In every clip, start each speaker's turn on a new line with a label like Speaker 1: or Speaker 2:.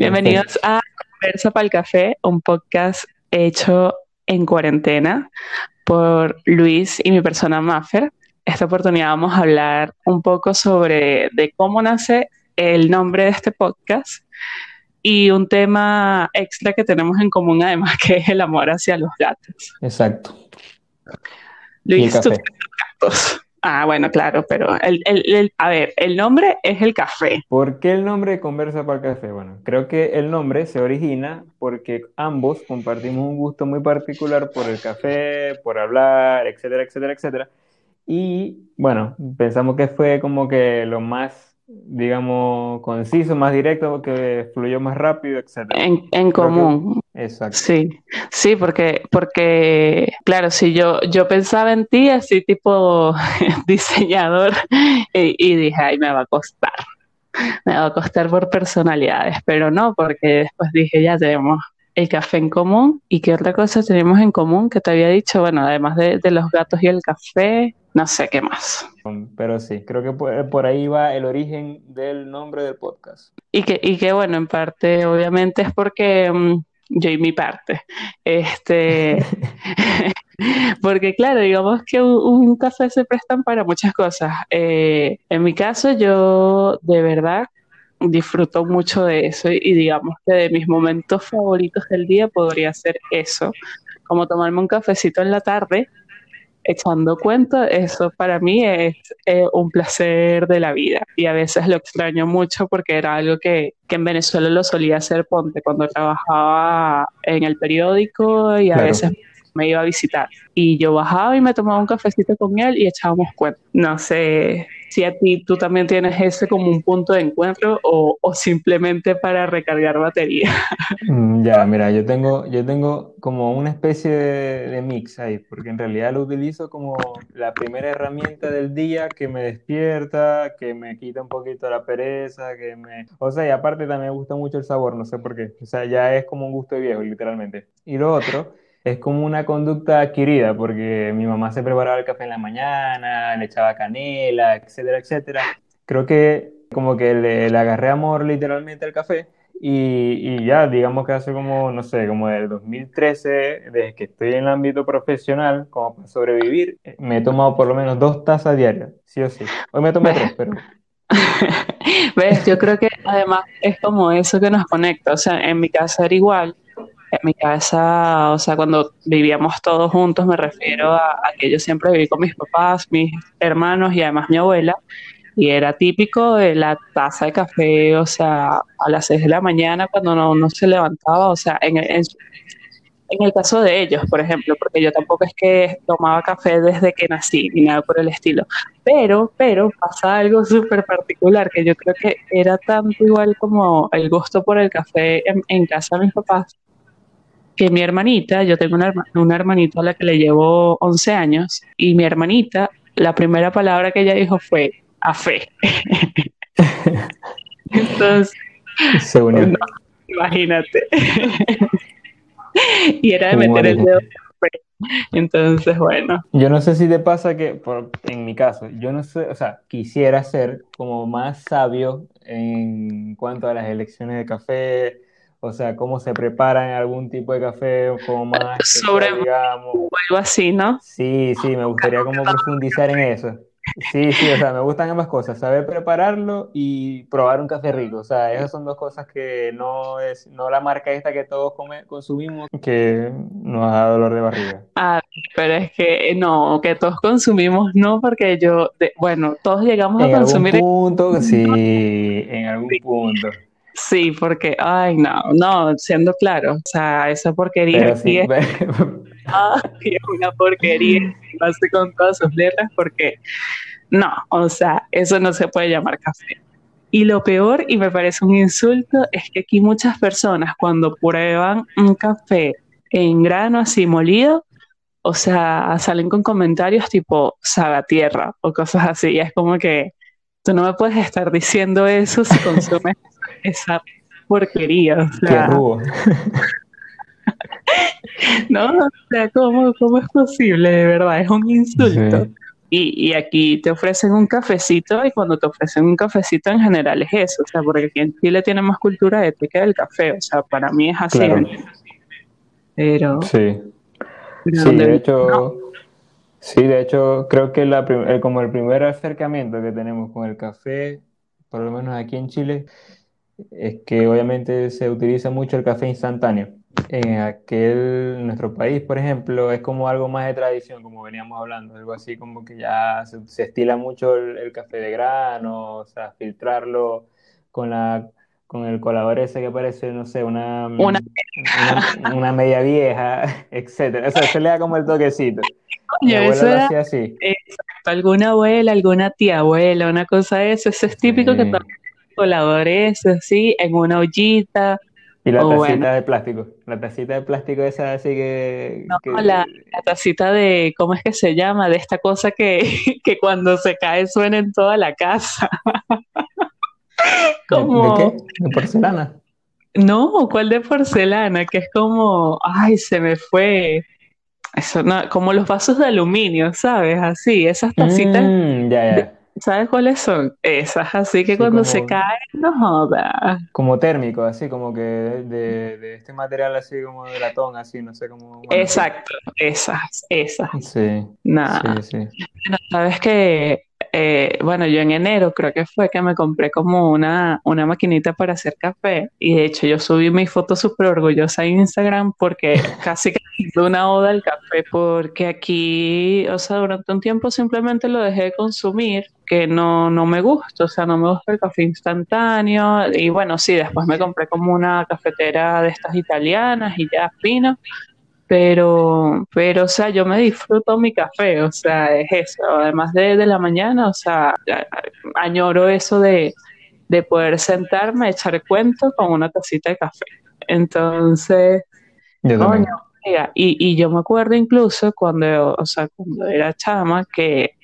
Speaker 1: Bienvenidos a Conversa para el Café, un podcast hecho en cuarentena por Luis y mi persona Maffer. Esta oportunidad vamos a hablar un poco sobre de cómo nace el nombre de este podcast y un tema extra que tenemos en común además que es el amor hacia los gatos.
Speaker 2: Exacto.
Speaker 1: Luis, tú gatos. Ah, bueno, claro, pero el, el, a ver, el nombre es el café.
Speaker 2: ¿Por qué el nombre Conversa para el Café? Bueno, creo que el nombre se origina porque ambos compartimos un gusto muy particular por el café, por hablar, etcétera, etcétera, etcétera. Y bueno, pensamos que fue como que lo más digamos, conciso, más directo, que fluyó más rápido, etc.
Speaker 1: En, en común.
Speaker 2: Exacto.
Speaker 1: Sí, sí, porque, porque, claro, si yo, yo pensaba en ti así tipo diseñador y, y dije, ay, me va a costar, me va a costar por personalidades, pero no, porque después dije, ya tenemos el café en común y qué otra cosa tenemos en común que te había dicho, bueno, además de, de los gatos y el café, no sé qué más.
Speaker 2: Pero sí, creo que por, ahí va el origen del nombre del podcast.
Speaker 1: Y que, y que bueno, en parte, obviamente, es porque mm, yo y mi parte. Este, porque claro, digamos que un, café se prestan para muchas cosas. Eh, en mi caso, yo de verdad disfruto mucho de eso y digamos que de mis momentos favoritos del día podría ser eso, como tomarme un cafecito en la tarde echando cuenta, eso para mí es eh, un placer de la vida. Y a veces lo extraño mucho porque era algo que, que, en Venezuela lo solía hacer Ponte cuando trabajaba en el periódico y a veces me iba a visitar y yo bajaba y me tomaba un cafecito con él y echábamos cuenta. No sé si a ti tú también tienes ese como un punto de encuentro o, o simplemente para recargar batería.
Speaker 2: Mm, ya, mira, yo tengo, yo tengo como una especie de, mix ahí, porque en realidad lo utilizo como la primera herramienta del día que me despierta, que me quita un poquito la pereza, que me... O sea, y aparte también me gusta mucho el sabor, no sé por qué. O sea, ya es como un gusto de viejo, literalmente. Y lo otro es como una conducta adquirida, porque mi mamá se preparaba el café en la mañana, le echaba canela, etcétera, etcétera. Creo que como que le, agarré amor literalmente al café y, y, ya, digamos que hace como, no sé, como del 2013, desde que estoy en el ámbito profesional, como para sobrevivir, me he tomado por lo menos dos tazas diarias, sí o sí. Hoy me tomé tres, pero...
Speaker 1: ¿Ves? Yo creo que además es como eso que nos conecta, o sea, en mi casa era igual en mi casa, o sea, cuando vivíamos todos juntos, me refiero a, que yo siempre viví con mis papás, mis hermanos y además mi abuela, y era típico de la taza de café, o sea, a las 6 de la mañana cuando no, se levantaba, o sea, en, en, el caso de ellos, por ejemplo, porque yo tampoco es que tomaba café desde que nací, ni nada por el estilo, pero, pero pasa algo súper particular, que yo creo que era tanto igual como el gusto por el café en, en casa de mis papás, que mi hermanita, yo tengo una, una hermanita a la que le llevo 11 años, y mi hermanita, la primera palabra que ella dijo fue a fe. Entonces, imagínate. y era de meter el dedo entonces, bueno.
Speaker 2: Yo no sé si te pasa que, por, en mi caso, yo no sé, o sea, quisiera ser como más sabio en cuanto a las elecciones de café, o sea, cómo se prepara en algún tipo de café, como más...
Speaker 1: Sobre, digamos. O algo así, ¿no?
Speaker 2: Sí, sí, me gustaría como profundizar en eso. Sí, sí, o sea, me gustan ambas cosas, saber prepararlo y probar un café rico. O sea, esas son dos cosas que no es, no la marca esta que todos consumimos, que nos da dolor de barriga.
Speaker 1: Ah, pero es que no, que todos consumimos no, porque yo, bueno, todos llegamos a consumir.
Speaker 2: En algún punto, sí, en algún punto.
Speaker 1: Sí, porque, ay, no, no, siendo claro, o sea, esa porquería sí, es, una porquería, hace con todas sus letras, porque no, o sea, eso no se puede llamar café. Y lo peor, y me parece un insulto, es que aquí muchas personas cuando prueban un café en grano así molido, o sea, salen con comentarios tipo saga tierra o cosas así. Y es como que tú no me puedes estar diciendo eso si consumes esa porquería. O sea, no, o sea, ¿cómo, ¿cómo, es posible? De verdad, es un insulto. y, aquí te ofrecen un cafecito y cuando te ofrecen un cafecito en general es eso, o sea, porque aquí en Chile tiene más cultura ética del café, o sea, para mí es así. Pero...
Speaker 2: Sí. sí, de hecho... Sí, de hecho, creo que la como el primer acercamiento que tenemos con el café, por lo menos aquí en Chile, es que obviamente se utiliza mucho el café instantáneo en aquel, nuestro país, por ejemplo, es como algo más de tradición, como veníamos hablando, algo así como que ya se, estila mucho el, café de grano, o sea, filtrarlo con la con el colador ese que parece, no sé, una, una, una, media vieja, etcétera. O sea, se le da como el toquecito.
Speaker 1: Mi abuela lo así. Exacto, alguna abuela, alguna tía abuela, una cosa de eso. Eso es típico que toman coladores así, en una ollita,
Speaker 2: y la tacita de plástico, la tacita de plástico esa así que...
Speaker 1: No, La, tacita de, ¿cómo es que se llama? De esta cosa que, que cuando se cae suena en toda la casa.
Speaker 2: como... ¿De, qué? ¿De porcelana?
Speaker 1: No, ¿cuál de porcelana? Que es como, ay, se me fue. Eso, no, como los vasos de aluminio, ¿sabes? Así, esas tacitas.
Speaker 2: Mm, ya, ya.
Speaker 1: ¿Sabes cuáles son? Esas, así que cuando se caen, no joda.
Speaker 2: Como térmico, así como que de, de, este material así como de latón, así, no sé cómo.
Speaker 1: Exacto, esas, esas.
Speaker 2: Sí.
Speaker 1: Nada.
Speaker 2: Sí, sí.
Speaker 1: sabes que eh, bueno, yo en enero creo que fue que me compré como una, una maquinita para hacer café y de hecho yo subí mi foto súper orgullosa en Instagram porque casi que hice una oda al café porque aquí, o sea, durante un tiempo simplemente lo dejé de consumir que no, no me gusta, o sea, no me gusta el café instantáneo y bueno, sí, después me compré como una cafetera de estas italianas y ya fino pero, pero, o sea, yo me disfruto mi café, o sea, es eso, además de, de la mañana, o sea, añoro eso de, de poder sentarme, echar cuento con una tacita de café. Entonces, coño, y, y yo me acuerdo incluso cuando, o sea, cuando era chama, que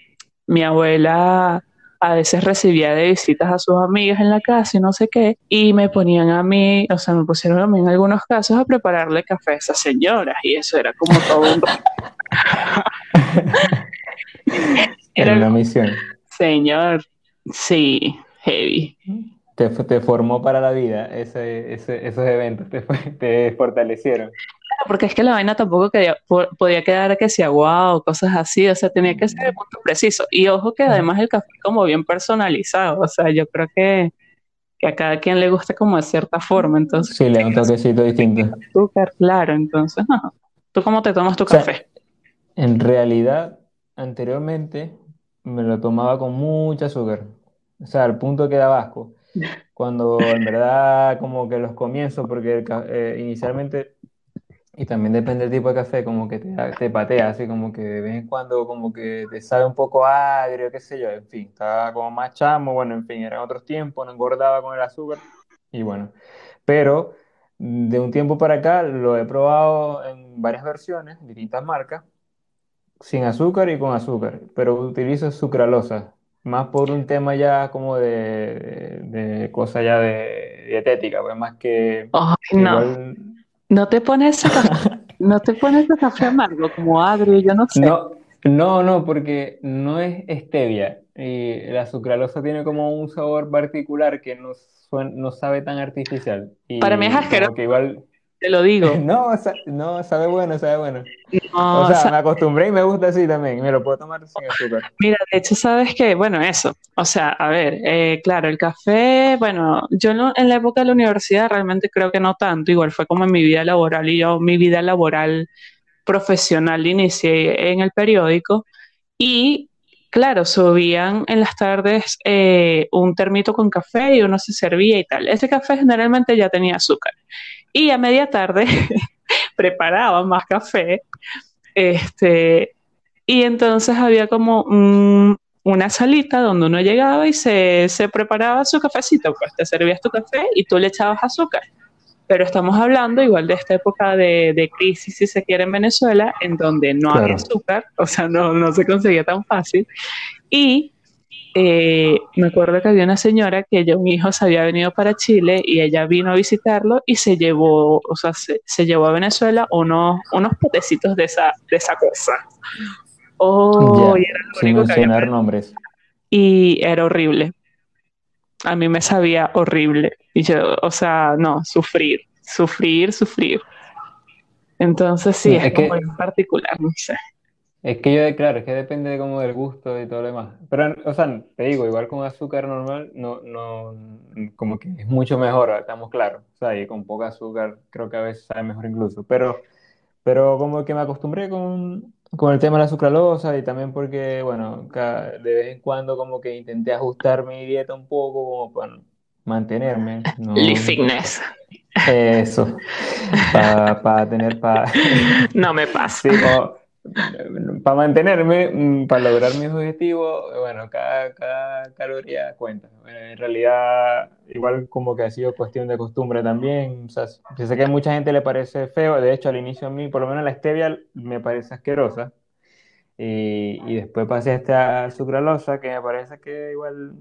Speaker 1: mi abuela a veces recibía de visitas a sus amigas en la casa y no sé qué, y me ponían a mí, o sea, me pusieron a mí en algunos casos a prepararle café a esas señoras, y eso era como todo un...
Speaker 2: era una misión.
Speaker 1: Señor, sí, heavy.
Speaker 2: Te, te formó para la vida ese, ese, esos eventos, te, te fortalecieron
Speaker 1: porque es que la vaina tampoco podía quedar que sea wow, cosas así, o sea, tenía que ser el punto preciso. Y ojo que además el café como bien personalizado, o sea, yo creo que, a cada quien le gusta como de cierta forma, entonces...
Speaker 2: Sí, le da un toquecito distinto.
Speaker 1: Súper claro, entonces, no. ¿Tú cómo te tomas tu café?
Speaker 2: En realidad, anteriormente me lo tomaba con mucha azúcar, o sea, al punto que daba asco. Cuando en verdad como que los comienzos, porque eh, inicialmente y también depende del tipo de café, como que te, te patea, así como que de vez en cuando como que te sabe un poco agrio, qué sé yo, en fin, estaba como más chamo, bueno, en fin, eran otros tiempos, no engordaba con el azúcar, y bueno, pero de un tiempo para acá lo he probado en varias versiones, distintas marcas, sin azúcar y con azúcar, pero utilizo sucralosa, más por un tema ya como de, de, cosa ya de dietética, pues más que...
Speaker 1: no. ¿No te pones café, no te pones café amargo como agrio? Yo no sé.
Speaker 2: No, no, no, porque no es stevia. Y la sucralosa tiene como un sabor particular que no, no sabe tan artificial. Y
Speaker 1: Para mí es asqueroso. Que igual, te lo digo.
Speaker 2: No, no, sabe bueno, sabe bueno. o sea, me acostumbré y me gusta así también. Me lo puedo tomar sin azúcar.
Speaker 1: Mira, de hecho, sabes que, bueno, eso. O sea, a ver, eh, claro, el café, bueno, yo no, en la época de la universidad realmente creo que no tanto. Igual fue como en mi vida laboral y yo, mi vida laboral profesional inicié en el periódico. Y claro, subían en las tardes eh, un termito con café y uno se servía y tal. Ese café generalmente ya tenía azúcar. Y a media tarde preparaba más café. Este, y entonces había como una salita donde uno llegaba y se, preparaba su cafecito. Pues te servías tu café y tú le echabas azúcar. Pero estamos hablando igual de esta época de, crisis, si se quiere, en Venezuela, en donde no había azúcar, o sea, no, no se conseguía tan fácil. Y eh, me acuerdo que había una señora que ya un hijo se había venido para Chile y ella vino a visitarlo y se llevó, o sea, se, llevó a Venezuela unos, unos potecitos de esa, de esa cosa. Oh, y era lo
Speaker 2: sin
Speaker 1: único que había.
Speaker 2: mencionar nombres.
Speaker 1: Y era horrible. A mí me sabía horrible. Y yo, o sea, no, sufrir, sufrir, sufrir. Entonces sí,
Speaker 2: Sí,
Speaker 1: es,
Speaker 2: es
Speaker 1: como
Speaker 2: que-
Speaker 1: en particular, no sé.
Speaker 2: Es que yo, claro, es que depende de como del gusto y todo lo demás. Pero, o sea, te digo, igual con azúcar normal, no, no, como que es mucho mejor, estamos claros. O sea, y con poca azúcar creo que a veces sabe mejor incluso. Pero, pero como que me acostumbré con, con el tema de la sucralosa y también porque, bueno, ca- de vez en cuando como que intenté ajustar mi dieta un poco como para mantenerme, no
Speaker 1: fitness.
Speaker 2: eso, para tener, para...
Speaker 1: No me pasa.
Speaker 2: Sí, para mantenerme, para lograr mis objetivos, bueno, cada, cada caloría cuenta. Bueno, en realidad, igual como que ha sido cuestión de costumbre también. O sea, yo sé que a mucha gente le parece feo, de hecho al inicio a mí, por lo menos la stevia me parece asquerosa. Y, y después pasé a esta sucralosa que me parece que igual,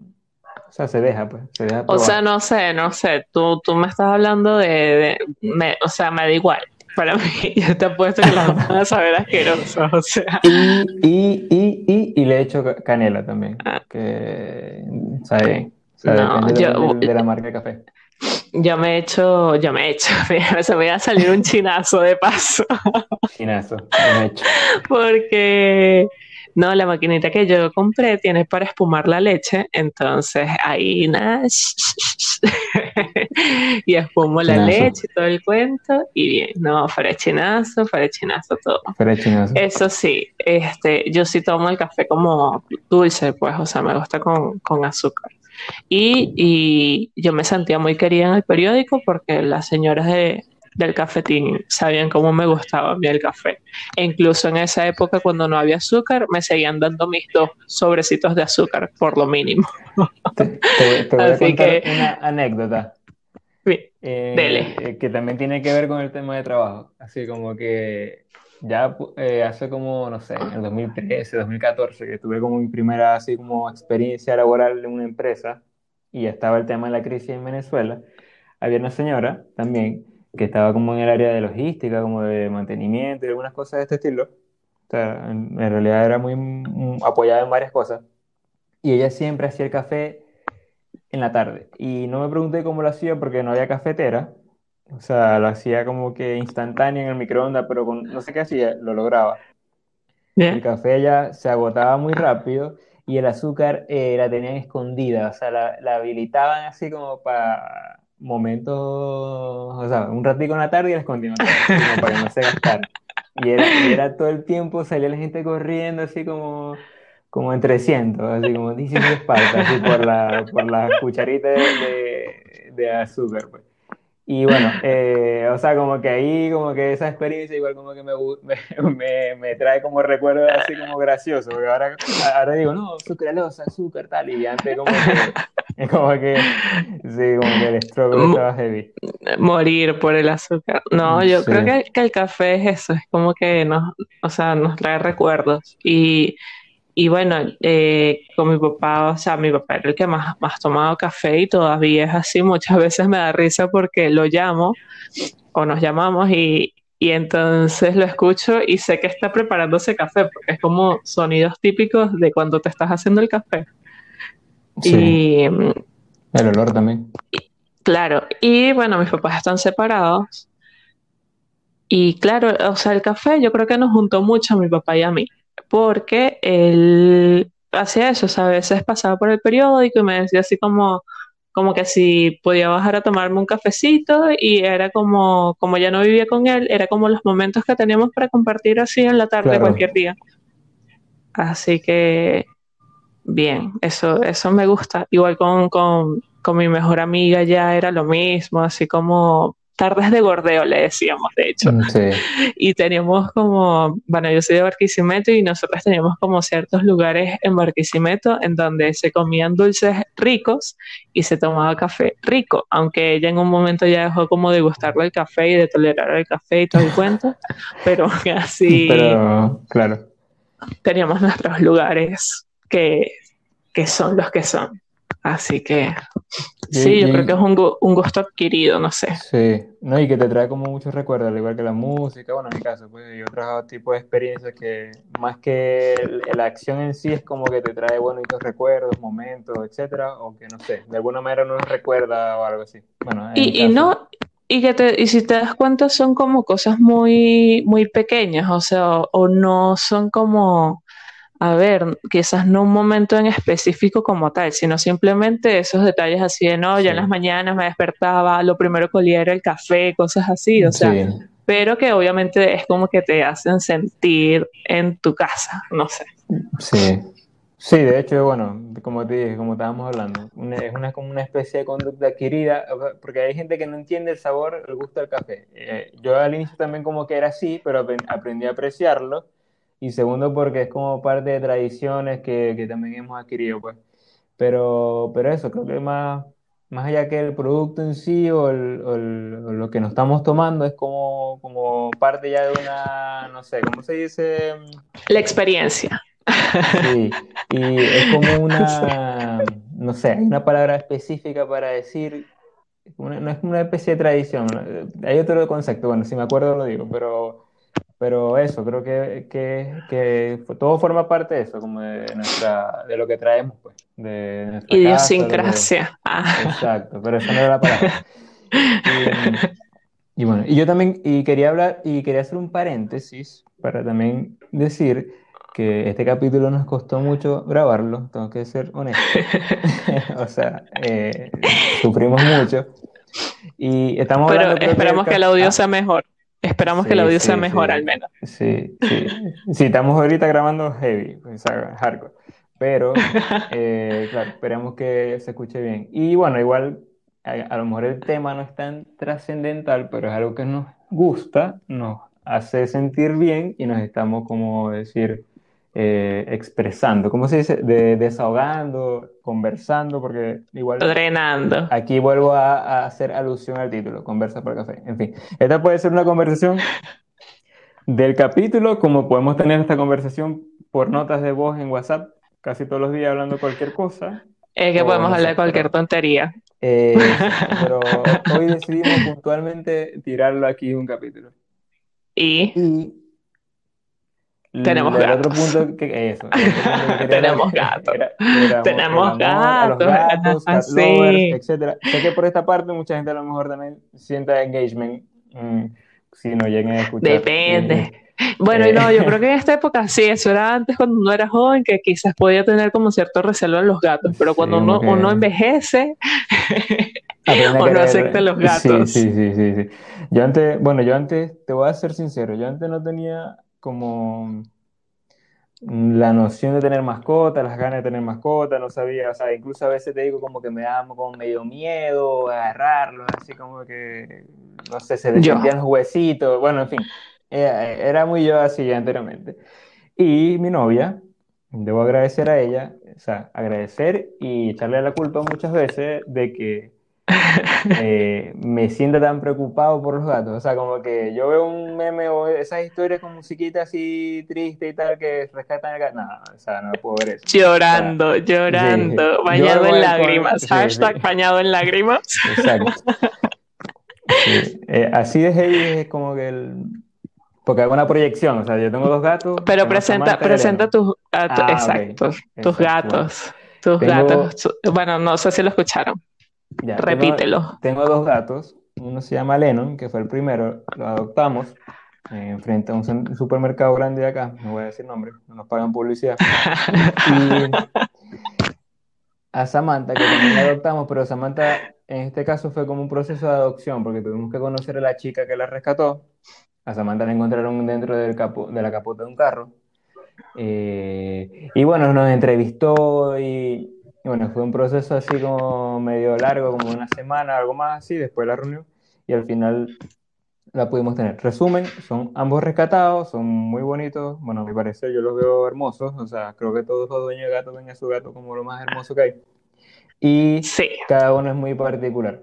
Speaker 2: o sea, se deja, pues, se deja
Speaker 1: O sea, no sé, no sé. Tú, tú me estás hablando de, de- me- o sea, me da igual. Para mí, yo te apuesto que las van a saber asquerosas. O sea,
Speaker 2: Y, y, y, y, y le echo ca- canela también,
Speaker 1: Ah.
Speaker 2: que sabe
Speaker 1: No,
Speaker 2: depende
Speaker 1: yo-
Speaker 2: de, de la marca de café.
Speaker 1: yo me he hecho, yo me he hecho, se me va a salir un chinazo de paso.
Speaker 2: Chinazo, bien hecho.
Speaker 1: Porque no, la maquinita que yo compré tiene para espumar la leche, entonces ahí nada, y espumo la
Speaker 2: Chinazo.
Speaker 1: leche y todo el cuento, y bien, no, frechinazo, frechinazo todo. Eso sí, este, yo sí tomo el café como dulce, pues, o sea, me gusta con, con azúcar. Y, y yo me sentía muy querida en el periódico porque las señoras de, del cafetín sabían cómo me gustaba a mí el café. E incluso en esa época, cuando no había azúcar, me seguían dando mis dos sobrecitos de azúcar, por lo mínimo.
Speaker 2: Te, te- te voy a
Speaker 1: Así
Speaker 2: contar
Speaker 1: que-
Speaker 2: una anécdota
Speaker 1: Bien.
Speaker 2: eh,
Speaker 1: Dele.
Speaker 2: eh, que también tiene que ver con el tema de trabajo. Así como que ya eh, hace como, no sé, en el 2013, 2014, que tuve como mi primera así como experiencia laboral en una empresa y estaba el tema de la crisis en Venezuela, había una señora también que estaba como en el área de logística, como de mantenimiento y algunas cosas de este estilo. O sea, en, en realidad era muy mm, apoyada en varias cosas. Y ella siempre hacía el café en la tarde. Y no me pregunté cómo lo hacía porque no había cafetera. O sea, lo hacía como que instantáneo en el microondas, pero con, no sé qué hacía, lo lograba. El café ya se agotaba muy rápido y el azúcar eh, la tenían escondida, o sea, la, la habilitaban así como para momentos, o sea, un ratico en la tarde y la escondían otra vez, así como para no se gastara. Y era, y era todo el tiempo, salía la gente corriendo así como, como en 300, así como dice mi espalda, así por la, por la cucharita de, de- azúcar, pues. Y bueno, eh, o sea, como que ahí, como que esa experiencia igual como que me, me, me trae como recuerdos así como gracioso, porque ahora, ahora digo, no, sucralosa, azúcar, tal, y antes como que, como que, sí, como que el struggle estaba heavy.
Speaker 1: morir por el azúcar. No, yo
Speaker 2: Sí.
Speaker 1: creo que, que el café es eso, es como que nos, o sea, nos trae recuerdos. Y, y bueno, eh, con mi papá, o sea, mi papá era el que más, más tomaba café y todavía es así. Muchas veces me da risa porque lo llamo o nos llamamos y, y entonces lo escucho y sé que está preparándose café porque es como sonidos típicos de cuando te estás haciendo el café.
Speaker 2: Sí,
Speaker 1: Y
Speaker 2: el olor también.
Speaker 1: Claro, y bueno, mis papás están separados y claro, o sea, el café yo creo que nos juntó mucho a mi papá y a mí, porque él hacía eso, o sea, a veces pasaba por el periódico y me decía así como, como que si podía bajar a tomarme un cafecito y era como, como ya no vivía con él, era como los momentos que teníamos para compartir así en la tarde
Speaker 2: Claro.
Speaker 1: cualquier día. Así que bien, eso, eso me gusta. Igual con, con, con mi mejor amiga ya era lo mismo, así como tardes de gordeo le decíamos, de hecho.
Speaker 2: Mm, Sí,
Speaker 1: Y teníamos como, bueno, yo soy de Barquisimeto y nosotros teníamos como ciertos lugares en Barquisimeto en donde se comían dulces ricos y se tomaba café rico, aunque ella en un momento ya dejó como de gustarle el café y de tolerar el café y todo el cuento, pero así
Speaker 2: pero claro.
Speaker 1: teníamos nuestros lugares que, que son los que son. Así que Sí, yo creo que es un, gusto adquirido, no sé.
Speaker 2: Sí, no, y que te trae como muchos recuerdos, al igual que la música, bueno, en mi caso, pues, y otros tipos de experiencias que más que la acción en sí es como que te trae bonitos recuerdos, momentos, etcétera, o que no sé, de alguna manera no nos recuerda o algo así. Bueno,
Speaker 1: y, y no, y que te, y si te das cuenta son como cosas muy, muy pequeñas, o sea, o no son como a ver, quizás no un momento en específico como tal, sino simplemente esos detalles así de, no, ya en las mañanas me despertaba, lo primero que olía era el café, cosas así, o sea, pero que obviamente es como que te hacen sentir en tu casa, no sé.
Speaker 2: Sí, sí, de hecho, bueno, como te dije, como estábamos hablando, es una, como una especie de conducta adquirida, porque hay gente que no entiende el sabor, el gusto del café. Eh, yo al inicio también como que era así, pero aprendí a apreciarlo y segundo porque es como parte de tradiciones que, que también hemos adquirido, pues. Pero, pero eso, creo que más, más allá que el producto en sí o, lo que nos estamos tomando es como, como parte ya de una, no sé, ¿cómo se dice?
Speaker 1: La experiencia.
Speaker 2: Sí, y es como una, no sé, hay una palabra específica para decir, no es una especie de tradición, hay otro concepto, bueno, si me acuerdo lo digo, pero pero eso, creo que, que, que, todo forma parte de eso, como de, nuestra, de lo que traemos, pues. De
Speaker 1: Idiosincrasia.
Speaker 2: Ah. Exacto, pero eso no era la palabra. Y, y, bueno, y yo también y quería hablar y quería hacer un paréntesis para también decir que este capítulo nos costó mucho grabarlo, tengo que ser honesto. o sea, eh, sufrimos mucho. Y estamos
Speaker 1: Pero esperamos que, el audio sea mejor. Esperamos que el audio sea mejor al menos.
Speaker 2: Sí, sí. Sí, estamos ahorita grabando heavy, pues, hardcore. Pero, eh, claro, esperamos que se escuche bien. Y bueno, igual, a, lo mejor el tema no es tan trascendental, pero es algo que nos gusta, nos hace sentir bien y nos estamos, como decir, eh, expresando, ¿cómo se dice? De, desahogando, conversando, porque igual...
Speaker 1: Drenando.
Speaker 2: Aquí vuelvo a, hacer alusión al título, Conversa por Café. En fin, esta puede ser una conversación del capítulo, como podemos tener esta conversación por notas de voz en WhatsApp, casi todos los días hablando cualquier cosa.
Speaker 1: Es que podemos hablar de cualquier tontería.
Speaker 2: Eh, pero hoy decidimos puntualmente tirarlo aquí un capítulo.
Speaker 1: y tenemos gatos.
Speaker 2: Otro punto que eso.
Speaker 1: Tenemos gatos. Tenemos gatos.
Speaker 2: gatos, etcétera. Sé que por esta parte mucha gente a lo mejor también sienta engagement mm, si no lleguen a escuchar.
Speaker 1: Depende. Bueno, y no, yo creo que en esta época sí, eso era antes cuando uno era joven, que quizás podía tener como cierto recelo en los gatos, pero cuando uno, uno envejece, o no acepta los gatos.
Speaker 2: Sí, sí, sí, sí, Yo antes, bueno, yo antes, te voy a ser sincero, yo antes no tenía como la noción de tener mascota, las ganas de tener mascota, no sabía, o sea, incluso a veces te digo como que me daba como medio miedo agarrarlo, así como que, no sé, se descendían los huesitos, bueno, en fin, eh, era muy yo así anteriormente. Y mi novia, debo agradecer a ella, o sea, agradecer y echarle la culpa muchas veces de que eh, me siento tan preocupado por los gatos. O sea, como que yo veo un meme o esas historias con musiquita así triste y tal que rescatan al gato. No, o sea, no puedo ver eso.
Speaker 1: Llorando, llorando, bañado en lágrimas. Hashtag bañado en lágrimas. Exacto.
Speaker 2: Eh, así de heavy es como que el. Porque hago una proyección, o sea, yo tengo dos gatos.
Speaker 1: Pero presenta, presenta tus, gatos, ah, exacto, tus gatos. Tus gatos. Bueno, no sé si lo escucharon. Repítelo.
Speaker 2: Tengo, dos gatos. Uno se llama Lennon, que fue el primero. Lo adoptamos eh, frente a un supermercado grande de acá. No voy a decir nombre, no nos pagan publicidad. y a Samantha, que también la adoptamos, pero Samantha en este caso fue como un proceso de adopción, porque tuvimos que conocer a la chica que la rescató. A Samantha la encontraron dentro del capo, de la capota de un carro. Eh, y bueno, nos entrevistó y, y bueno, fue un proceso así como medio largo, como una semana, algo más así, después de la reunión, y al final la pudimos tener. Resumen, son ambos rescatados, son muy bonitos, bueno, a mi parecer yo los veo hermosos, o sea, creo que todos los dueños de gato ven a su gato como lo más hermoso que hay. Y cada uno es muy particular.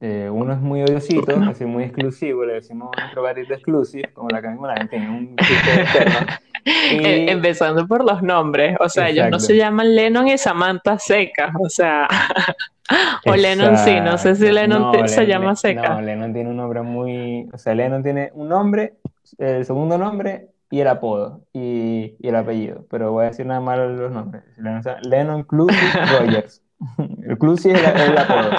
Speaker 2: Eh, uno es muy odiosito, así muy exclusivo, le decimos nuestro gatito exclusivo, como la canción, en fin, un chiste externo.
Speaker 1: Em- empezando por los nombres, o sea, ellos no se llaman Lennon y Samantha Seca, o sea, o Lennon sí, no sé si Lennon se llama Seca.
Speaker 2: No, Lennon tiene un nombre muy, o sea, Lennon tiene un nombre, el segundo nombre y el apodo y, el apellido, pero voy a decir nada más los nombres. Lennon Clusy Rogers. El Clusy es el, apodo.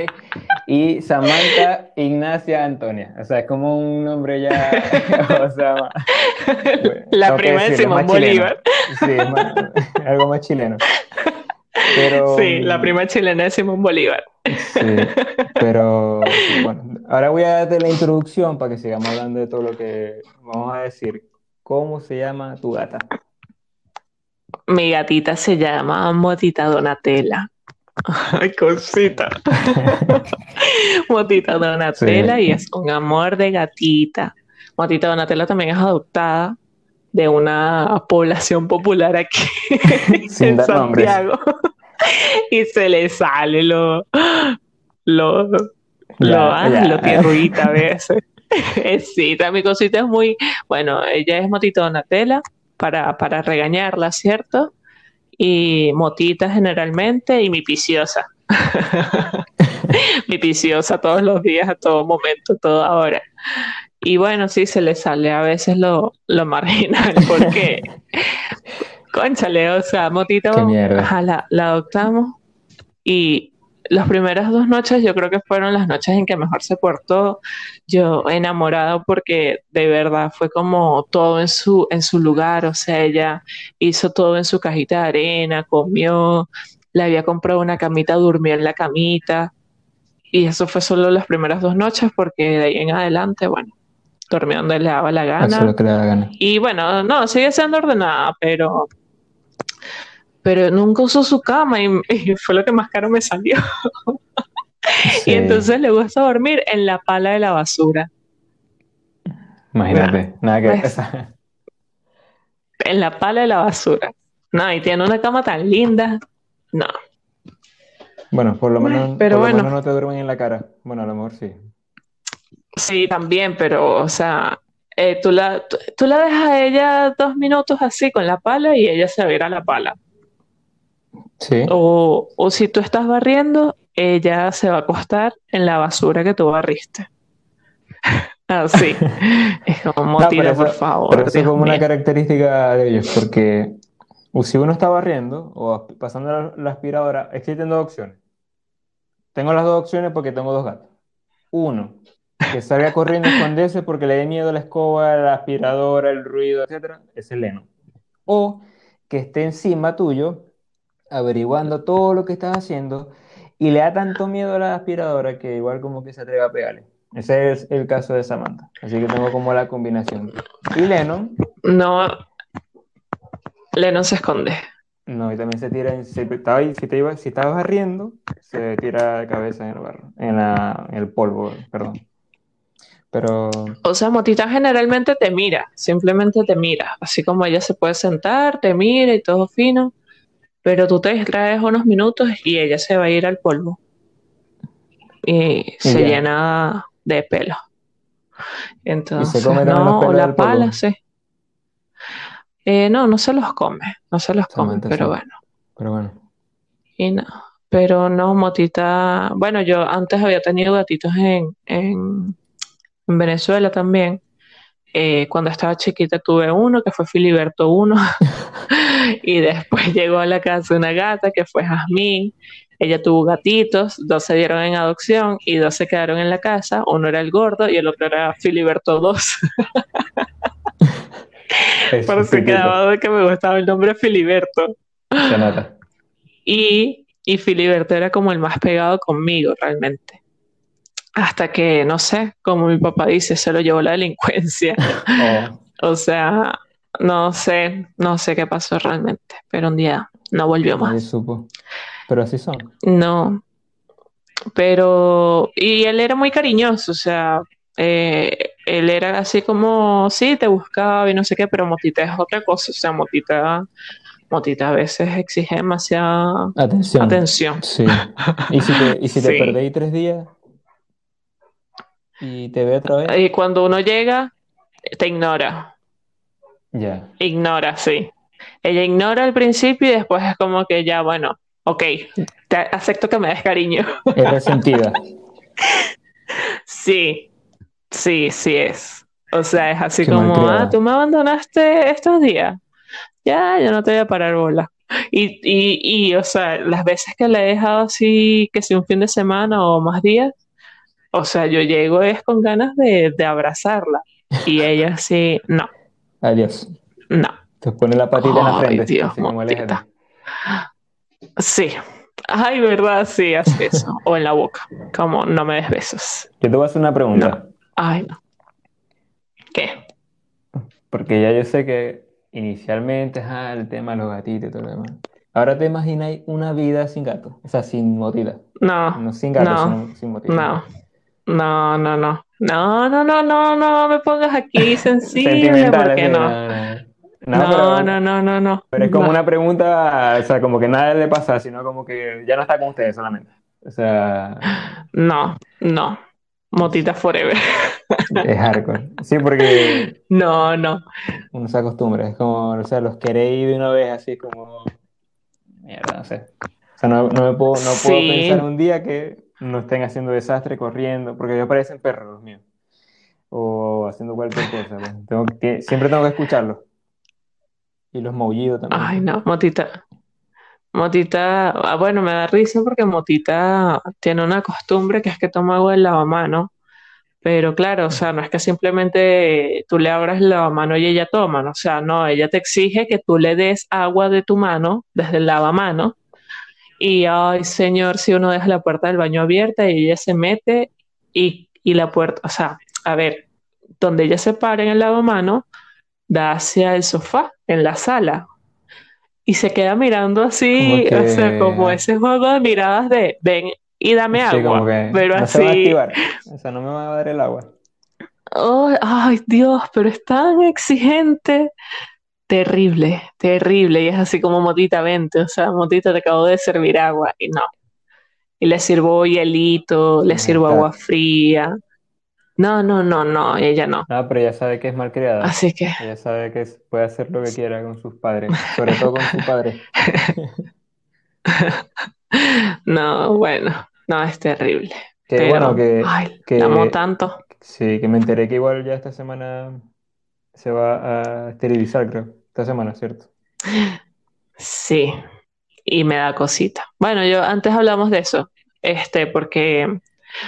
Speaker 2: Y Samantha Ignacia Antonia. O sea, es como un nombre ya. o sea,
Speaker 1: la prima de Simón Bolívar.
Speaker 2: Sí, algo más chileno.
Speaker 1: sí, la prima chilena de Simón Bolívar.
Speaker 2: Sí, pero bueno, ahora voy a darte la introducción para que sigamos hablando de todo lo que vamos a decir. ¿Cómo se llama tu gata?
Speaker 1: Mi gatita se llama Motita Donatella. Ay, cosita. Motita Donatella y es un amor de gatita. Motita Donatella también es adoptada de una población popular aquí en Santiago. y se le sale lo, lo, lo, ah, a veces. sí, mi cosita es muy, bueno, ella es Motita Donatella para, para regañarla, ¿cierto? Y motita generalmente y mi piciosa. mi piciosa todos los días, a todo momento, toda hora. Y bueno, sí, se le sale a veces lo, lo marginal, porque, conchale, o sea, motita, la, la adoptamos y las primeras dos noches yo creo que fueron las noches en que mejor se portó. Yo enamorado porque de verdad fue como todo en su, en su lugar, o sea, ella hizo todo en su cajita de arena, comió, le había comprado una camita, durmió en la camita. Y eso fue solo las primeras dos noches porque de ahí en adelante, bueno, dormía donde le daba la gana.
Speaker 2: Lo que le daba gana.
Speaker 1: Y bueno, no, sigue siendo ordenada, pero pero nunca usó su cama y, fue lo que más caro me salió. y entonces le gusta dormir en la pala de la basura.
Speaker 2: Imagínate, nada que pues,
Speaker 1: En la pala de la basura. No, y tiene una cama tan linda. No.
Speaker 2: Bueno, por lo menos, pero bueno. no te duermen en la cara. Bueno, a lo mejor sí.
Speaker 1: Sí, también, pero, o sea, eh, tú, la, tú, la dejas a ella dos minutos así con la pala y ella se va a ir a la pala. O, o si tú estás barriendo, ella se va a acostar en la basura que tú barriste. Así. es como, tira, por favor.
Speaker 2: Pero eso es como una característica de ellos, porque si uno está barriendo o pasando la, aspiradora, existen dos opciones. Tengo las dos opciones porque tengo dos gatos. Uno, que salga corriendo a esconderse porque le dé miedo la escoba, la aspiradora, el ruido, etc. Es el Leno. O que esté encima tuyo averiguando todo lo que estás haciendo y le da tanto miedo a la aspiradora que igual como que se atreve a pegarle. Ese es el caso de Samantha. Así que tengo como la combinación. Y Lennon.
Speaker 1: No. Lennon se esconde.
Speaker 2: No, y también se tira. Si, estaba, si, te iba, si estabas barriendo, se tira de cabeza en el barro. En, la, en el polvo, perdón. Pero.
Speaker 1: O sea, Motita generalmente te mira. Simplemente te mira. Así como ella se puede sentar, te mira y todo fino pero tú te distraes unos minutos y ella se va a ir al polvo y se llena de pelo. Entonces, no, o la pala, sí. Eh, no, no se los come, no se los come, pero bueno.
Speaker 2: Pero bueno.
Speaker 1: Y no, pero no, Motita, bueno, yo antes había tenido gatitos en, en Venezuela también, eh, cuando estaba chiquita tuve uno que fue Filiberto 1 y después llegó a la casa una gata que fue Jazmín. Ella tuvo gatitos, dos se dieron en adopción y dos se quedaron en la casa. Uno era el gordo y el otro era Filiberto 2. Pero se quedaba de que me gustaba el nombre Filiberto. Y, y Filiberto era como el más pegado conmigo realmente hasta que, no sé, como mi papá dice, se lo llevó la delincuencia. Oh. O sea, no sé, no sé qué pasó realmente, pero un día no volvió más.
Speaker 2: supo. Pero así son.
Speaker 1: No. Pero, y él era muy cariñoso, o sea, eh, él era así como, sí, te buscaba y no sé qué, pero Motita es otra cosa, o sea, Motita, Motita a veces exige demasiada atención.
Speaker 2: Sí. ¿Y si te, y si te perdéis tres días? ¿Y te ve otra vez?
Speaker 1: Y cuando uno llega, te ignora.
Speaker 2: Ya.
Speaker 1: Ignora, sí. Ella ignora al principio y después es como que ya, bueno, ok, te acepto que me des cariño.
Speaker 2: Es resentida.
Speaker 1: Sí, sí, sí es. O sea, es así
Speaker 2: Qué
Speaker 1: como, ah, tú me abandonaste estos días. Ya, yo no te voy a parar bola. Y, y, y, o sea, las veces que la he dejado así, que sea un fin de semana o más días, o sea, yo llego es con ganas de, de abrazarla. Y ella así, no,
Speaker 2: Adiós.
Speaker 1: no.
Speaker 2: Te pone la patita en la
Speaker 1: Ay,
Speaker 2: frente.
Speaker 1: Dios,
Speaker 2: Así como aléjate.
Speaker 1: motita. Sí. Ay, ¿verdad? Sí, hace eso. O en la boca. Como, no me des besos.
Speaker 2: Yo te voy a hacer una pregunta.
Speaker 1: Ay, no. ¿Qué?
Speaker 2: Porque ya yo sé que inicialmente, ah, el tema de los gatitos y todo lo demás. Ahora te imaginas una vida sin gato. O sea, sin motita.
Speaker 1: No,
Speaker 2: No sin gato,
Speaker 1: no,
Speaker 2: sin motita.
Speaker 1: no. No, no, no. No, no, no, no, no me pongas aquí sensible, porque no.
Speaker 2: no, no. No,
Speaker 1: No,
Speaker 2: pero,
Speaker 1: no, no, no, no.
Speaker 2: pero es como
Speaker 1: No.
Speaker 2: una pregunta, o sea, como que nada le pasa, sino como que ya no está con ustedes solamente. O sea,
Speaker 1: No, no. Motita forever.
Speaker 2: es hardcore. Sí, porque
Speaker 1: No, no.
Speaker 2: uno se acostumbra, es como, o sea, los queréis de una vez, así como, mierda, no sé. O sea, no, no me puedo, no puedo
Speaker 1: Sí.
Speaker 2: pensar un día que no estén haciendo desastre, corriendo, porque ellos parecen perros los míos, o haciendo cualquier cosa. pues. Tengo que- siempre tengo que escucharlos. Y los maullidos también.
Speaker 1: Ay, no, Motita. Motita, ah, bueno, me da risa porque Motita tiene una costumbre que es que toma agua del lavamano, pero claro, o sea, no es que simplemente tú le abras el lavamano y ella toma, ¿no? O sea, no, ella te exige que tú le des agua de tu mano desde el lavamano y, ay, señor, si uno deja la puerta del baño abierta y ella se mete y, y la puerta, o sea, a ver, donde ella se para en el lavamano, da hacia el sofá, en la sala y se queda mirando así, o sea, como ese juego de miradas de ven y dame
Speaker 2: Sí,
Speaker 1: agua, pero
Speaker 2: no se va a
Speaker 1: así,
Speaker 2: activar. O sea, no me va a dar el agua.
Speaker 1: oh, ay Dios, pero es tan exigente, terrible, terrible, y es así como Motita, vente, o sea, Motita, te acabo de servir agua, y no, y le sirvo hielito, le sirvo agua fría, no, no, no, no, ella no,
Speaker 2: No, pero ella sabe que es malcriada.
Speaker 1: así que,
Speaker 2: Ella sabe que puede hacer lo que quiera con sus padres, sobre todo con su padre.
Speaker 1: no, bueno, no, es terrible,
Speaker 2: Que
Speaker 1: pero,
Speaker 2: bueno, que,
Speaker 1: ay,
Speaker 2: que-
Speaker 1: amo tanto.
Speaker 2: sí, que me enteré que igual ya esta semana se va a esterilizar, creo. Esta semana, ¿cierto?
Speaker 1: Sí, y me da cosita. Bueno, yo antes hablamos de eso, este, porque,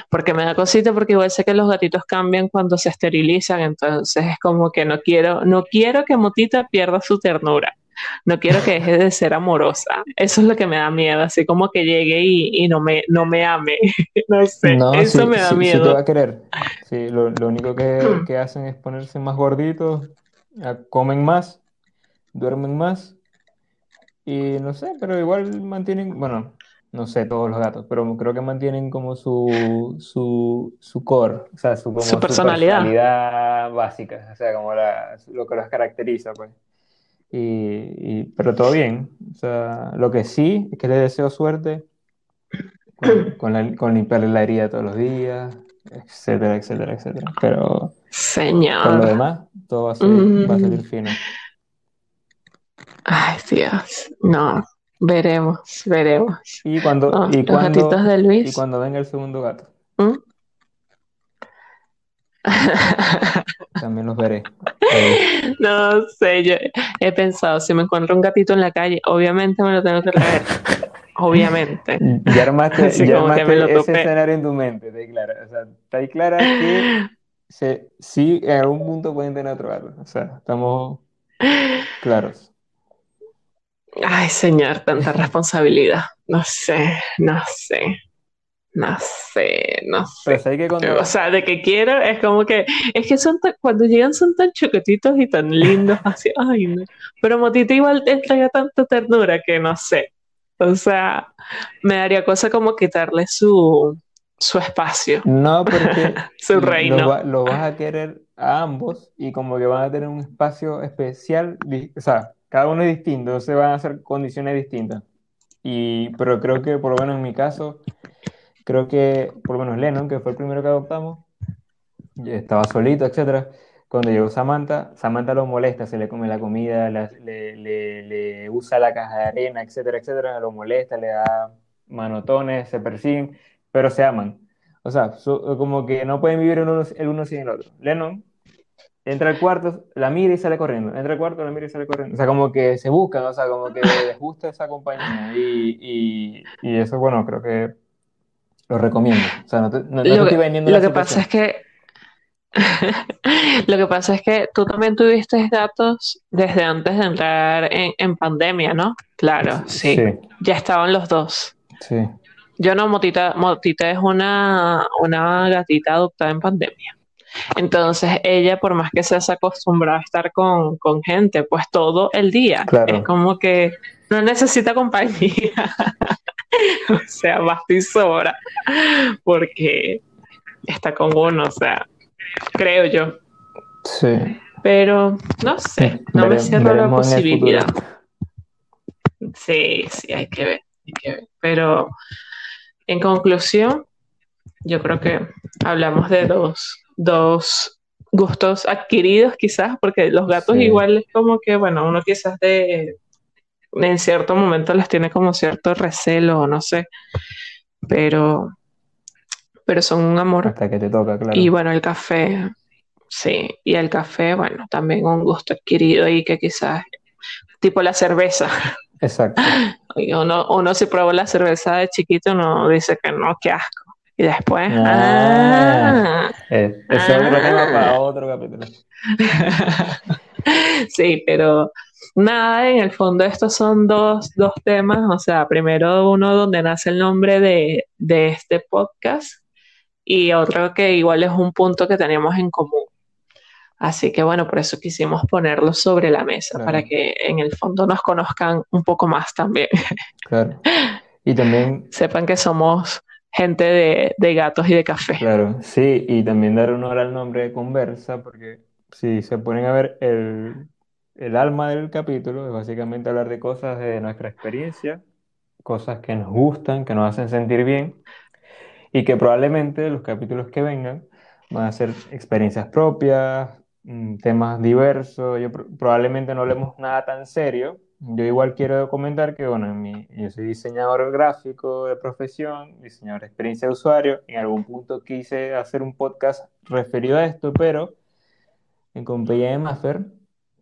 Speaker 1: porque me da cosita, porque igual sé que los gatitos cambian cuando se esterilizan, entonces es como que no quiero, no quiero que Motita pierda su ternura, no quiero que deje de ser amorosa. Eso es lo que me da miedo, así como que llegue y, y no me, no me ame. No sé,
Speaker 2: No,
Speaker 1: eso
Speaker 2: sí,
Speaker 1: me da
Speaker 2: sí- sí te
Speaker 1: miedo.
Speaker 2: va a querer. Sí, lo, lo único que, que hacen es ponerse más gorditos, comen más, duermen más y no sé, pero igual mantienen, bueno, no sé todos los gatos, pero creo que mantienen como su, su, su core, o sea, su, como
Speaker 1: Su personalidad.
Speaker 2: personalidad básica, o sea, como la, lo que los caracteriza, pues. Y, y- pero todo bien, o sea, lo que sí es que les deseo suerte con, con, la- con limpiarle la herida todos los días, etcétera, etcétera, etcétera. Pero por lo demás, todo va a salir, va a salir fino.
Speaker 1: Ay, Dios. No, veremos, veremos.
Speaker 2: Y cuando, y
Speaker 1: los
Speaker 2: cuando,
Speaker 1: gatitos de
Speaker 2: y cuando venga el segundo gato,
Speaker 1: ¿Mm?
Speaker 2: también los veré.
Speaker 1: No sé, yo he pensado, si me encuentro un gatito en la calle, obviamente me lo tengo que traer. Obviamente.
Speaker 2: Ya armaste, ya armaste ese escenario en tu mente, está clara. O sea, está ahí clara que se, sí, en algún punto pueden tener otro gato. O sea, estamos claros.
Speaker 1: Ay, señor, tanta responsabilidad. No sé, no sé, no sé, no sé.
Speaker 2: sé que cuando,
Speaker 1: O sea, de que quiero es como que, es que son tan- cuando llegan son tan choquetitos y tan lindos, así, ay, no. Pero Motita igual entrega tanta ternura que no sé. O sea, me daría cosa como quitarle su, su espacio,
Speaker 2: no, porque
Speaker 1: su
Speaker 2: lo,
Speaker 1: reino.
Speaker 2: va- lo vas a querer a ambos y como que van a tener un espacio especial, o sea, cada uno es distinto, entonces van a ser condiciones distintas. Y, pero creo que, por lo menos en mi caso, creo que, por lo menos Lennon, que fue el primero que adoptamos, estaba solito, etcétera, cuando llegó Samantha, Samantha lo molesta, se le come la comida, le, usa la caja de arena, etcétera, etcétera, lo molesta, le da manotones, se persiguen, pero se aman. O sea, como que no pueden vivir uno, el uno sin el otro. Lennon entra al cuarto, la mira y sale corriendo. Entra al cuarto, la mira y sale corriendo. O sea, como que se buscan, o sea, como que les gusta esa compañía. Y, y, y eso, bueno, creo que lo recomiendo. O sea, no te, no, no te
Speaker 1: Lo
Speaker 2: estoy vendiendo
Speaker 1: lo
Speaker 2: la
Speaker 1: que pasa es que lo que pasa es que tú también tuviste gatos desde antes de entrar en, en pandemia, ¿no? Claro, sí.
Speaker 2: Sí,
Speaker 1: Ya estaban los dos.
Speaker 2: sí.
Speaker 1: Yo no, Motita, Motita es una, una gatita adoptada en pandemia. Entonces ella, por más que se acostumbraba a estar con, con gente, pues todo el día.
Speaker 2: Claro.
Speaker 1: Es como que no necesita compañía. O sea, basta y sobra. Porque está con uno, o sea, creo yo.
Speaker 2: Sí.
Speaker 1: Pero no sé, no me cierro la posibilidad. Sí, sí, hay que ver, hay que ver. Pero en conclusión, yo creo que hablamos de dos, dos gustos adquiridos quizás, porque los gatos
Speaker 2: Sí.
Speaker 1: igual es como que, bueno, uno quizás de en cierto momento les tiene como cierto recelo, o no sé, pero, pero son un amor.
Speaker 2: Hasta que te toca, claro.
Speaker 1: Y bueno, el café, sí, y el café, bueno, también un gusto adquirido y que quizás, tipo la cerveza.
Speaker 2: Exacto.
Speaker 1: Uno, uno si probó la cerveza de chiquito, uno dice que no, qué asco. Y después,
Speaker 2: Ah.
Speaker 1: ah.
Speaker 2: Eh, ese es otro
Speaker 1: Ah.
Speaker 2: tema para otro capítulo.
Speaker 1: Sí, pero nada, en el fondo estos son dos, dos temas, o sea, primero uno donde nace el nombre de, de este podcast y otro que igual es un punto que tenemos en común. Así que bueno, por eso quisimos ponerlo sobre la mesa,
Speaker 2: Claro.
Speaker 1: para que en el fondo nos conozcan un poco más también,
Speaker 2: Claro. Y también,
Speaker 1: sepan que somos gente de, de gatos y de café.
Speaker 2: claro, sí, y también dar honor al nombre de conversa, porque si se ponen a ver el, el alma del capítulo, es básicamente hablar de cosas de nuestra experiencia, cosas que nos gustan, que nos hacen sentir bien, y que probablemente los capítulos que vengan van a ser experiencias propias, mm, temas diversos. Yo pro- probablemente no hablemos nada tan serio. Yo igual quiero comentar que, bueno, en mi- yo soy diseñador gráfico de profesión, diseñador de experiencia de usuario. En algún punto quise hacer un podcast referido a esto, pero en compañía de Maffer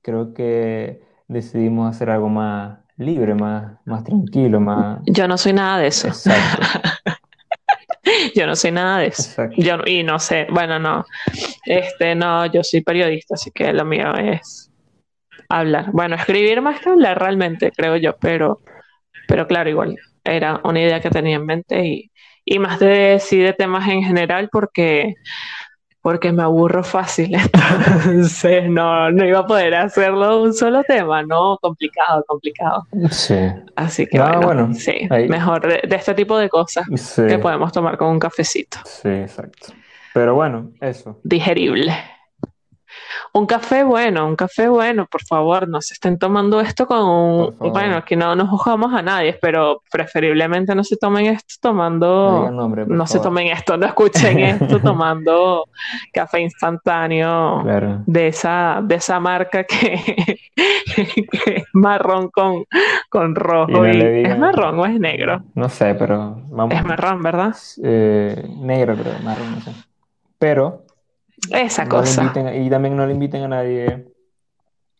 Speaker 2: creo que decidimos hacer algo más libre, más, más tranquilo, más...
Speaker 1: Yo no soy nada de eso.
Speaker 2: Exacto,
Speaker 1: Yo no soy nada de eso.
Speaker 2: exacto.
Speaker 1: Yo, y no sé, bueno, no, este, no, yo soy periodista, así que lo mío es hablar. Bueno, escribir más que hablar realmente, creo yo, pero, pero claro, igual, era una idea que tenía en mente y, y más de, sí, de temas en general, porque, porque me aburro fácil, entonces no, no iba a poder hacerlo un solo tema, no, complicado, complicado.
Speaker 2: Sí,
Speaker 1: Así que
Speaker 2: Ah,
Speaker 1: bueno,
Speaker 2: bueno,
Speaker 1: sí,
Speaker 2: ahí.
Speaker 1: mejor de, de este tipo de cosas
Speaker 2: sí,
Speaker 1: que podemos tomar con un cafecito.
Speaker 2: sí, exacto. Pero bueno, eso.
Speaker 1: digerible. Un café bueno, un café bueno, por favor, no se estén tomando esto con un... Bueno, aquí no nos juzgamos a nadie, pero preferiblemente no se tomen esto
Speaker 2: No
Speaker 1: tomando...
Speaker 2: digan nombre,
Speaker 1: No se tomen esto, no escuchen esto tomando café instantáneo
Speaker 2: Claro.
Speaker 1: de esa, de esa marca que, que es marrón con, con
Speaker 2: Y
Speaker 1: rojo.
Speaker 2: no
Speaker 1: y- ¿Es marrón o es negro?
Speaker 2: No sé, pero vamos.
Speaker 1: Es marrón, ¿verdad?
Speaker 2: eh, negro, creo, marrón, no sé. Pero
Speaker 1: Esa
Speaker 2: no le
Speaker 1: cosa.
Speaker 2: inviten, y también no le inviten a nadie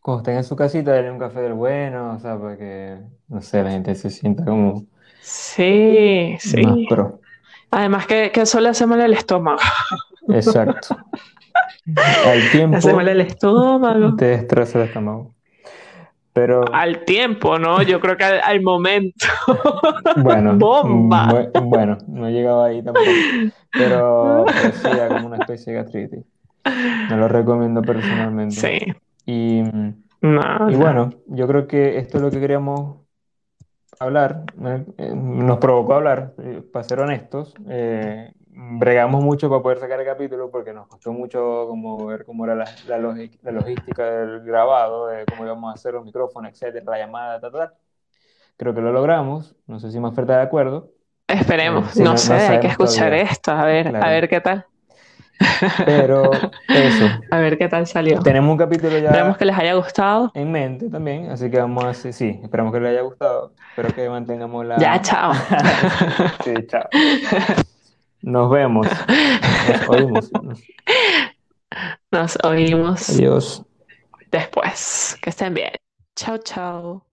Speaker 2: cuando estén en su casita, denle un café del bueno, o sea, para que, no sé, la gente se sienta como
Speaker 1: Sí,
Speaker 2: más
Speaker 1: sí.
Speaker 2: pro.
Speaker 1: Además que, que eso le hace mal al estómago.
Speaker 2: Exacto. Al
Speaker 1: Le
Speaker 2: tiempo
Speaker 1: hace mal al estómago.
Speaker 2: te destroza el estómago. Pero
Speaker 1: Al tiempo, ¿no? Yo creo que al, al momento.
Speaker 2: bueno,
Speaker 1: Bomba.
Speaker 2: bu- bueno, no he llegado ahí tampoco. Pero, sí, da como una especie de gastritis. No lo recomiendo personalmente.
Speaker 1: Sí.
Speaker 2: Y,
Speaker 1: No,
Speaker 2: y
Speaker 1: no.
Speaker 2: bueno, yo creo que esto es lo que queríamos hablar. Eh, Nos provocó hablar, eh, para ser honestos. Eh, Mm. bregamos mucho para poder sacar el capítulo porque nos costó mucho como ver cómo era la, la, la logística del grabado, de cómo íbamos a hacer los micrófonos, etcétera, la llamada, tal, tal. Creo que lo logramos, no sé si más está de acuerdo.
Speaker 1: Esperemos,
Speaker 2: eh, si
Speaker 1: no,
Speaker 2: no,
Speaker 1: sé,
Speaker 2: no
Speaker 1: hay que escuchar
Speaker 2: todavía.
Speaker 1: esto, a ver,
Speaker 2: claro.
Speaker 1: a ver qué tal.
Speaker 2: Pero eso.
Speaker 1: A ver qué tal salió.
Speaker 2: Tenemos un capítulo ya.
Speaker 1: Esperamos que les haya gustado.
Speaker 2: En mente también, así que vamos a hacer, sí, esperamos que les haya gustado. Espero que mantengamos la.
Speaker 1: Ya, chao.
Speaker 2: sí, chao. Nos vemos. Nos oímos.
Speaker 1: Nos oímos.
Speaker 2: Adiós.
Speaker 1: Después. Que estén bien. Chao, chao.